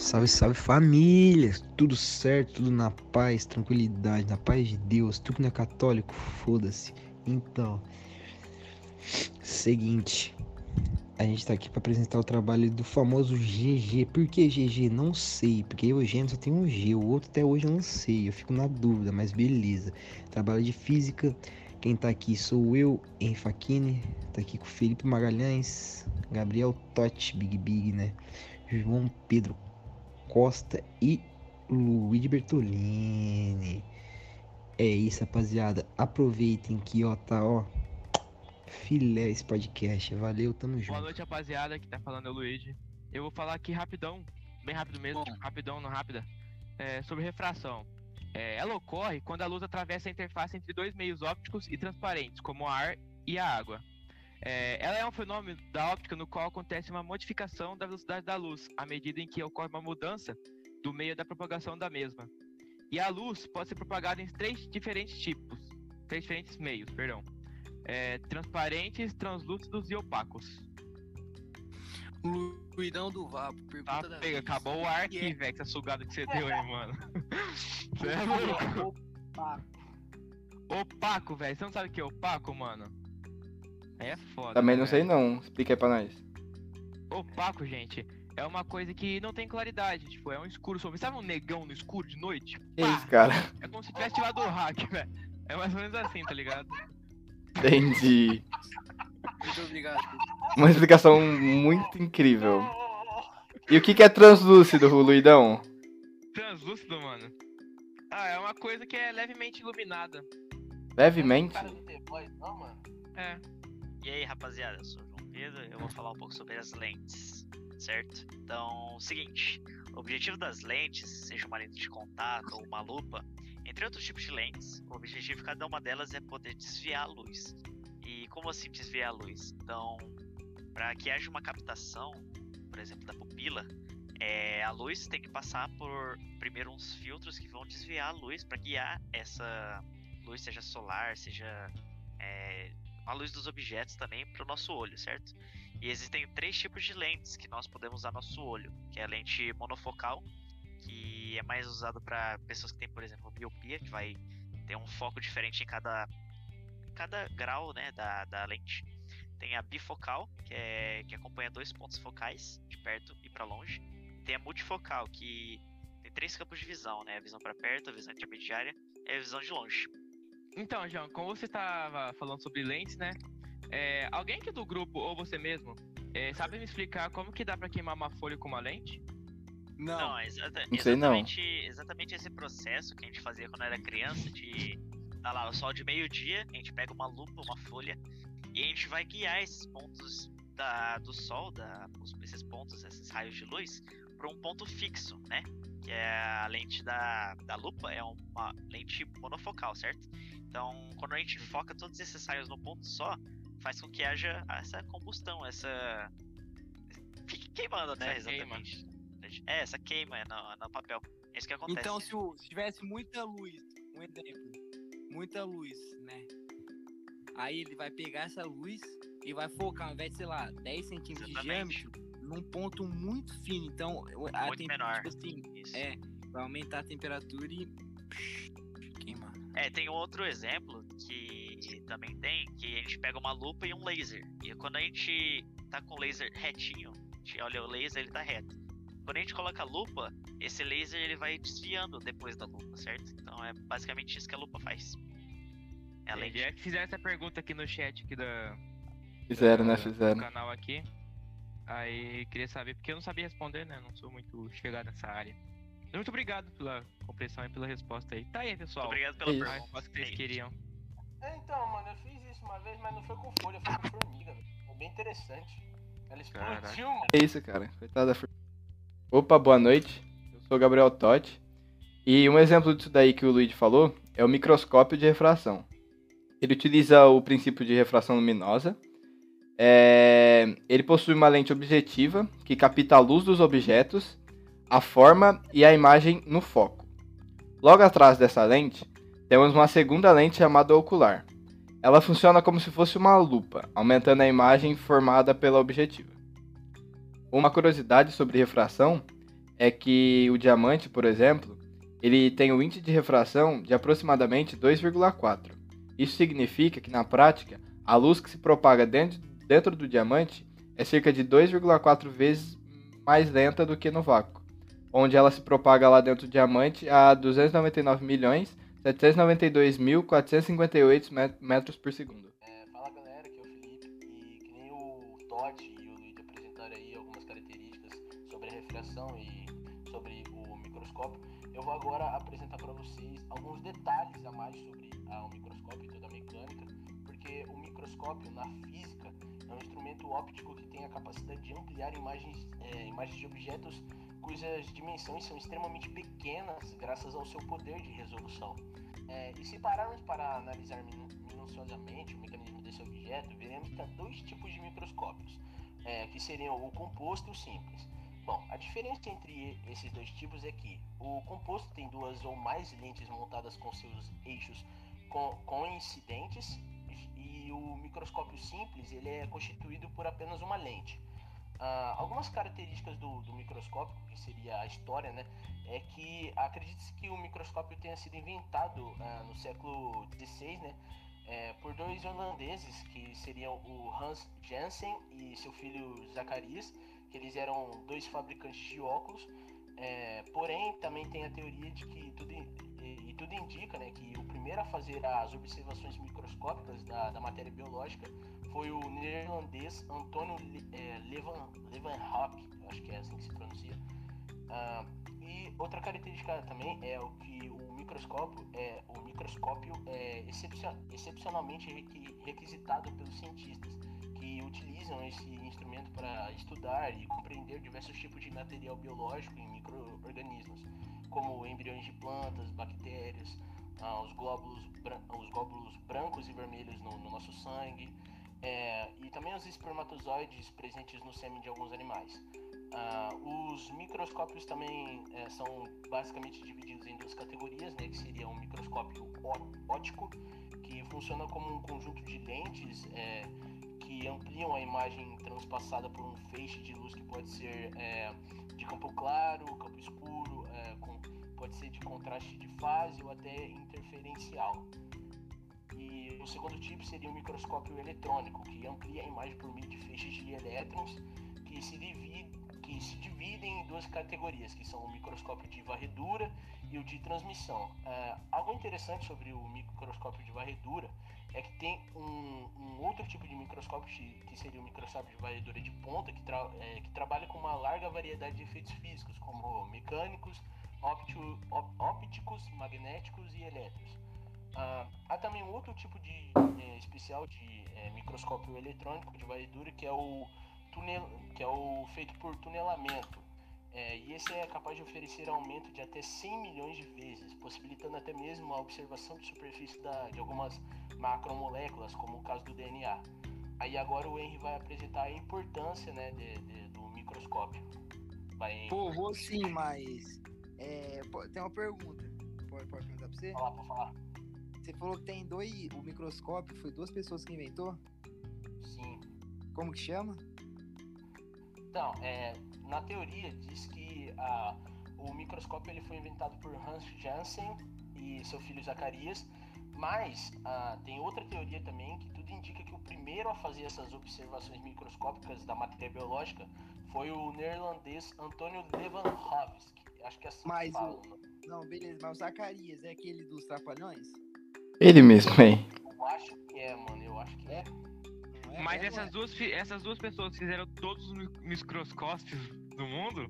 Salve, salve família! Tudo certo, tudo na paz, tranquilidade, na paz de Deus. Tu que não é católico, foda-se. Então, seguinte, a gente tá aqui para apresentar o trabalho do famoso GG. Por que GG? Não sei, porque eu, gêmeo, só tem um G, o outro até hoje eu não sei, eu fico na dúvida, mas beleza. Trabalho de física. Quem tá aqui sou eu, Enfakine. Tá aqui com Felipe Magalhães, Gabriel Totti, Big Big, né? João Pedro Costa e Luiz Bertolini. É isso, rapaziada. Aproveitem que, ó, tá, ó. Filé esse podcast. Valeu, tamo junto. Boa noite, rapaziada. Que tá falando é o Luigi. Eu vou falar aqui rapidão, bem rápido mesmo, tipo, rapidão, não rápida, é, sobre refração. É, ela ocorre quando a luz atravessa a interface entre dois meios ópticos e transparentes, como o ar e a água. É, ela é um fenômeno da óptica no qual acontece uma modificação da velocidade da luz, à medida em que ocorre uma mudança do meio da propagação da mesma. E a luz pode ser propagada em três diferentes tipos, três diferentes meios, perdão. É, transparentes, translúcidos e opacos. Luidão do Vapo, pergunta Tá, da pega, acabou o ar aqui, Que velho, essa sugada que você deu aí, mano. Você é louco. Opa, Opaco, velho. Você não sabe o que é opaco, mano? É foda. Também né, não sei velho? não. Explica aí pra nós. Opaco, gente, é uma coisa que não tem claridade. Tipo, é um escuro sobre. Sabe um negão no escuro de noite? Que Pá! isso, cara? É como se tivesse tirado o hack, velho. É mais ou menos assim, tá ligado? Entendi. muito obrigado. Uma explicação muito incrível. E o que que é translúcido, Luidão? Translúcido, mano. Ah, é uma coisa que é levemente iluminada. Levemente? Boys, não, mano. É. E aí, rapaziada, eu sou o João Pedro eu vou falar um pouco sobre as lentes, certo? Então, seguinte, o objetivo das lentes, seja uma lente de contato ou uma lupa, entre outros tipos de lentes, o objetivo de cada uma delas é poder desviar a luz. E como assim desviar a luz? Então, para que haja uma captação, por exemplo, da pupila, é, a luz tem que passar por primeiro uns filtros que vão desviar a luz para guiar essa luz, seja solar, seja é, a luz dos objetos também para o nosso olho, certo? E existem três tipos de lentes que nós podemos usar no nosso olho, que é a lente monofocal, que é mais usado para pessoas que têm, por exemplo, miopia, que vai ter um foco diferente em cada, cada grau né, da, da lente. Tem a bifocal, que, é, que acompanha dois pontos focais, de perto e para longe. Tem a multifocal, que tem três campos de visão, né? A visão para perto, a visão intermediária e a visão de longe. Então, João, como você estava falando sobre lentes, né? É, alguém aqui do grupo, ou você mesmo, é, sabe me explicar como que dá pra queimar uma folha com uma lente? Não, Não, é exata- Não sei não. exatamente, exatamente esse processo que a gente fazia quando era criança, de tá lá, o sol de meio-dia, a gente pega uma lupa, uma folha, e a gente vai guiar esses pontos da, do sol, da, esses pontos, esses raios de luz, para um ponto fixo, né? Que é a lente da, da lupa, é uma lente monofocal, certo? Então, quando a gente foca todos esses raios no ponto só, faz com que haja essa combustão, essa. Fique queimando, né? Essa queima. Exatamente. É, essa queima é no, no papel. É isso que acontece. então se, o- se tivesse muita luz, um exemplo, muita luz, né? Aí ele vai pegar essa luz e vai focar, ao invés de, sei lá, 10 centímetros de Exatamente. diâmetro, num ponto muito fino. Então, Muito menor. Assim, é, vai aumentar a temperatura e. É, tem outro exemplo que também tem, que a gente pega uma lupa e um laser. E quando a gente tá com o laser retinho, a gente olha o laser, ele tá reto. Quando a gente coloca a lupa, esse laser ele vai desviando depois da lupa, certo? Então é basicamente isso que a lupa faz. É a lente. É que fizeram essa pergunta aqui no chat aqui da, Fizeram, né? do Fizeram. canal aqui. Aí queria saber, porque eu não sabia responder, né? Não sou muito chegado nessa área. Muito obrigado pela compreensão e pela resposta aí. Tá aí, pessoal. Obrigado pela pergunta. resposta que vocês É queriam. É, então, mano, eu fiz isso uma vez, mas não foi com folha, foi com formiga, velho. Foi bem interessante. Ela explodiu, mano. É isso, cara. Coitada da formiga. Opa, boa noite. Eu sou o Gabriel Totti. E um exemplo disso daí que o Luigi falou é o microscópio de refração. Ele utiliza o princípio de refração luminosa. É, Ele possui uma lente objetiva que capta a luz dos objetos, a forma e a imagem no foco. Logo atrás dessa lente, temos uma segunda lente chamada ocular. Ela funciona como se fosse uma lupa, aumentando a imagem formada pela objetiva. Uma curiosidade sobre refração é que o diamante, por exemplo, ele tem o índice de refração de aproximadamente 2,4. Isso significa que, na prática, a luz que se propaga dentro, dentro do diamante é cerca de 2,4 vezes mais lenta do que no vácuo, onde ela se propaga lá dentro do diamante a 299 milhões 792.458 metros por segundo. É, fala galera, aqui é o Felipe e que nem o e o Luiz apresentaram algumas características sobre a refração e sobre o microscópio, eu vou agora apresentar para vocês alguns detalhes a mais sobre ah, o microscópio e toda a mecânica, porque o microscópio na física é um instrumento óptico que tem a capacidade de ampliar imagens, é, imagens de objetos cujas dimensões são extremamente pequenas graças ao seu poder de resolução. É, e se pararmos para analisar minu minuciosamente o mecanismo desse objeto, veremos que há dois tipos de microscópios, é, que seriam o composto e o simples. Bom, a diferença entre esses dois tipos é que o composto tem duas ou mais lentes montadas com seus eixos co coincidentes o microscópio simples ele é constituído por apenas uma lente. Uh, algumas características do, do, microscópio, que seria a história, né, é que acredita-se que o microscópio tenha sido inventado uh, no século XVI, né, é, por dois holandeses, que seriam o Hans Janssen e seu filho Zacarias, que eles eram dois fabricantes de óculos, é, porém também tem a teoria de que tudo, e, tudo indica né, que o primeiro a fazer as observações microscópicas da, da matéria biológica foi o neerlandês Antônio é, Levan, acho que é assim que se pronuncia. Ah, e outra característica também é o que o microscópio é, o microscópio é excepcionalmente requisitado pelos cientistas que utilizam esse instrumento para estudar e compreender diversos tipos de material biológico em microorganismos, como embriões de plantas, bactérias, ah, os, glóbulos, os glóbulos brancos e vermelhos no, no nosso sangue, é, e também os espermatozoides presentes no sêmen de alguns animais. Uh, os microscópios também é, são basicamente divididos em duas categorias, né, que seria um microscópio óptico, que funciona como um conjunto de lentes é, que ampliam a imagem transpassada por um feixe de luz que pode ser é, de campo claro, campo escuro, pode ser de contraste de fase ou até interferencial. E o segundo tipo seria o microscópio eletrônico, que amplia a imagem por meio de feixes de elétrons que se, divide, que se dividem em duas categorias, que são o microscópio de varredura e o de transmissão. É, algo interessante sobre o microscópio de varredura é que tem um, um outro tipo de microscópio, que seria o microscópio de varredura de ponta, que, tra é, que trabalha com uma larga variedade de efeitos físicos, como mecânicos, ópticos, magnéticos e elétricos. Ah, há também um outro tipo de é, especial de é, microscópio eletrônico de varredura que é o tunel, que é o feito por tunelamento. É, e esse é capaz de oferecer aumento de até 100 milhões de vezes, possibilitando até mesmo a observação de superfície da, de algumas macromoléculas, como o caso do DNA. Aí agora o Henry vai apresentar a importância né, de, de, do microscópio. Vai... Pô, vou sim, mas tem uma pergunta. Pode, pode perguntar pra você? Falar, pode falar. Você falou que tem dois. O microscópio foi duas pessoas que inventou? Sim. Como que chama? Então, é, na teoria diz que a, o microscópio ele foi inventado por Hans Janssen e seu filho Zacarias, mas ah, tem outra teoria também que tudo indica que o primeiro a fazer essas observações microscópicas da matéria biológica foi o neerlandês Antônio Leeuwenhoek. Acho que é assim mas que fala. O... Não, beleza, mas o Zacarias é aquele dos trapalhões? Ele mesmo, hein? Eu acho que é, mano. Eu acho que é. é Mas é, essas, é. duas, essas duas pessoas fizeram todos os microscópios do mundo?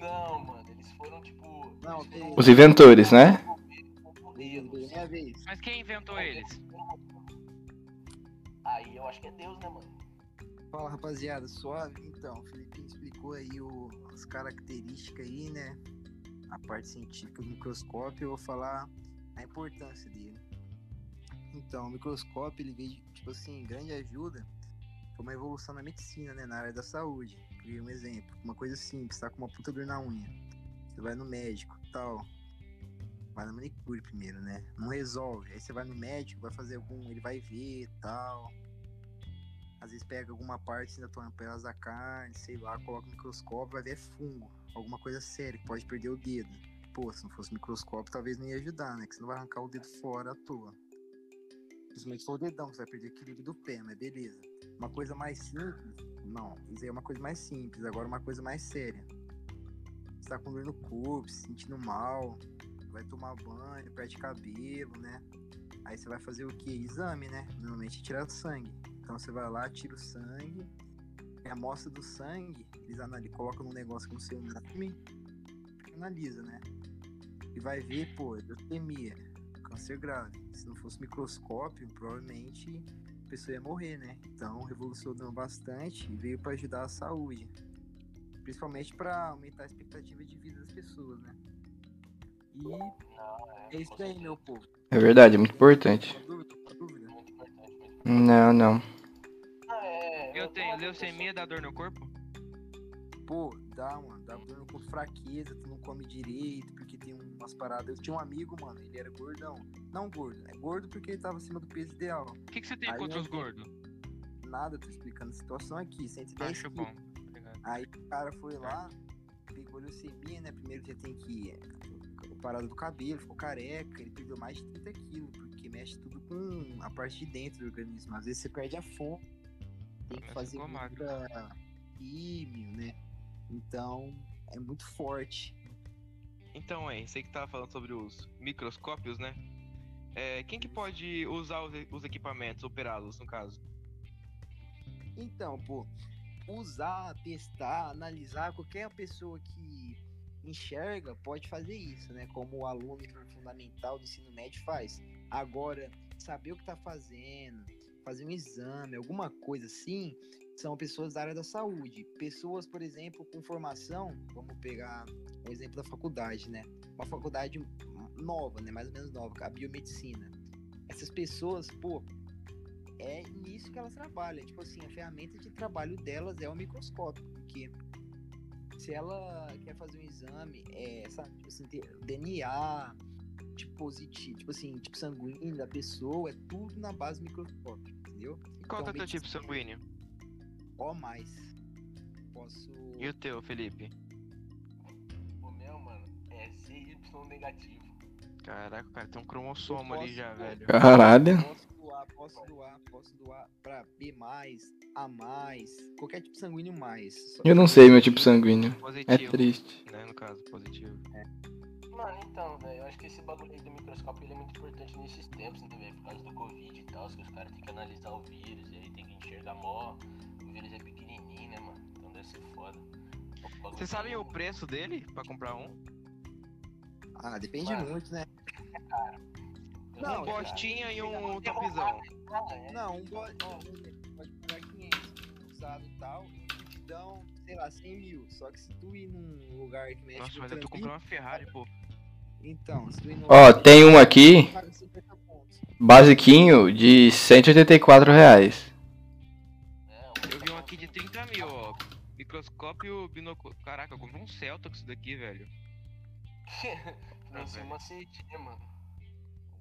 Não, mano. Eles foram tipo. Não, eles foram... Os inventores, né? Mas quem inventou eles? Aí eu acho que é Deus, né, mano? Fala, rapaziada. Suave. Então, o Felipe explicou aí o, as características aí, né? A parte científica do microscópio. Eu vou falar a importância dele. Então, o microscópio ele veio, tipo assim, grande ajuda. Foi uma evolução na medicina, né? Na área da saúde. Um exemplo, uma coisa simples, tá com uma puta dor na unha. Você vai no médico, tal. Vai na manicure primeiro, né? Não resolve. Aí você vai no médico, vai fazer algum. Ele vai ver tal. Às vezes pega alguma parte da tua pedaço da carne, sei lá, coloca no microscópio, vai ver fungo. alguma coisa séria, que pode perder o dedo. Pô, se não fosse microscópio, talvez não ia ajudar, né? Que você não vai arrancar o dedo fora à toa. Principalmente for o dedão, que você vai perder o equilíbrio do pé, mas beleza. Uma coisa mais simples, não. Isso aí é uma coisa mais simples. Agora, uma coisa mais séria. Você tá com dor no corpo, se sentindo mal, vai tomar banho, perde cabelo, né? Aí você vai fazer o que? Exame, né? Normalmente tira sangue. Então você vai lá, tira o sangue, a amostra do sangue, eles analisam, colocam num negócio com o seu nome, analisa, né? E vai ver, pô, leucemia, câncer grave. Se não fosse microscópio, provavelmente a pessoa ia morrer, né? Então revolucionou bastante e veio para ajudar a saúde. Principalmente para aumentar a expectativa de vida das pessoas, né? E Não, é isso aí, meu povo. É verdade, é muito importante. Não, não. É, Eu tenho leucemia, dá dor no corpo? Pô, dá, mano, dá dor com fraqueza, tu não come direito, porque tem umas paradas. Eu tinha um amigo, mano, ele era gordão. Não gordo, é gordo porque ele tava acima do peso ideal. O que, que você tem Aí contra eu os gordos? Nada, tô explicando a situação aqui, 110 Acho quilos. bom. tá? Aí o cara foi lá, pegou leucemia, né? Primeiro já tem que. Parada do cabelo, ficou careca, ele perdeu mais de 30 quilos, porque mexe tudo com a parte de dentro do organismo. Às vezes você perde a fome, tem que Mas fazer ficou magro. muita químio, né? Então é muito forte. Então, é, você que tava falando sobre os microscópios, né? É, quem que pode usar os, os equipamentos, operá-los, no caso? Então, pô, usar, testar, analisar, qualquer pessoa que enxerga pode fazer isso, né? Como o aluno fundamental do ensino médio faz. Agora, saber o que tá fazendo, fazer um exame, alguma coisa assim, são pessoas da área da saúde. Pessoas, por exemplo, com formação, vamos pegar um exemplo da faculdade, né? Uma faculdade nova, né? Mais ou menos nova, a biomedicina. Essas pessoas, pô, é nisso que elas trabalham. Tipo assim, a ferramenta de trabalho delas é o microscópio, porque se ela quer fazer um exame, é, sabe, tipo assim, DNA, tipo positivo, tipo assim, tipo sanguíneo da pessoa, é tudo na base do microscópio, entendeu? E qual que é o teu Então, tipo sanguíneo? Ó mais. Posso. E o teu, Felipe? O meu, mano, é ZY negativo. Caraca, o cara tem um cromossomo ali já, velho. Caralho. Posso doar, posso doar, posso doar pra B, A, mais, qualquer tipo sanguíneo mais. Eu não sei meu tipo sanguíneo. É Positivo, triste. né, no caso, positivo. Mano, então, velho, eu acho que esse bagulho aí do microscópio ele é muito importante nesses tempos, né, velho? Por causa do Covid e tal, que os caras têm que analisar o vírus, e aí tem que enxergar mó. O vírus é pequenininho, né, mano? Então deve ser foda. Bagulho Vocês sabem o preço dele pra comprar um? Ah, depende Mano, muito, né? Eu Não, um bostinha e um Não, topzão. Ah, é. Não, um bode, pode pagar 500 usado e tal, e te dão, sei lá, 100 mil. Só que se tu ir num lugar que mexe Nossa, com mas eu tô comprando uma Ferrari, pô. Então, Ó, lugar tem um aqui, que paga 50 pontos. basiquinho, de 184 reais. É, Eu vi um aqui de 30 mil, ó. Microscópio binóculo. Caraca, eu comprei um Celta com isso daqui, velho. Não sei velho. uma mano.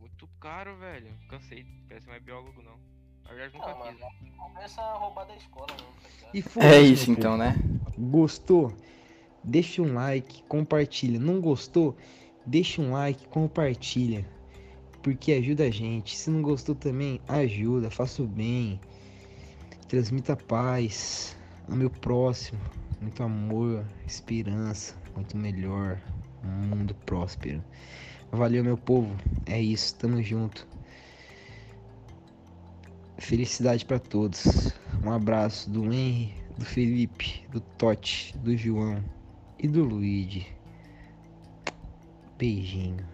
Muito caro, velho. Cansei. Parece mais biólogo, não. Na verdade, nunca Não, quis. mano, começa a roubar da escola, não, tá É isso então, né? Gostou? Deixa um like, compartilha. Não gostou? Deixa um like, compartilha. Porque ajuda a gente. Se não gostou também, ajuda, faça o bem. Transmita paz. Ame o próximo. Muito amor, esperança. Muito melhor. Um mundo próspero. Valeu, meu povo. É isso, tamo junto. Felicidade pra todos. Um abraço do Henry, do Felipe, do Totti, do João e do Luigi. Beijinho.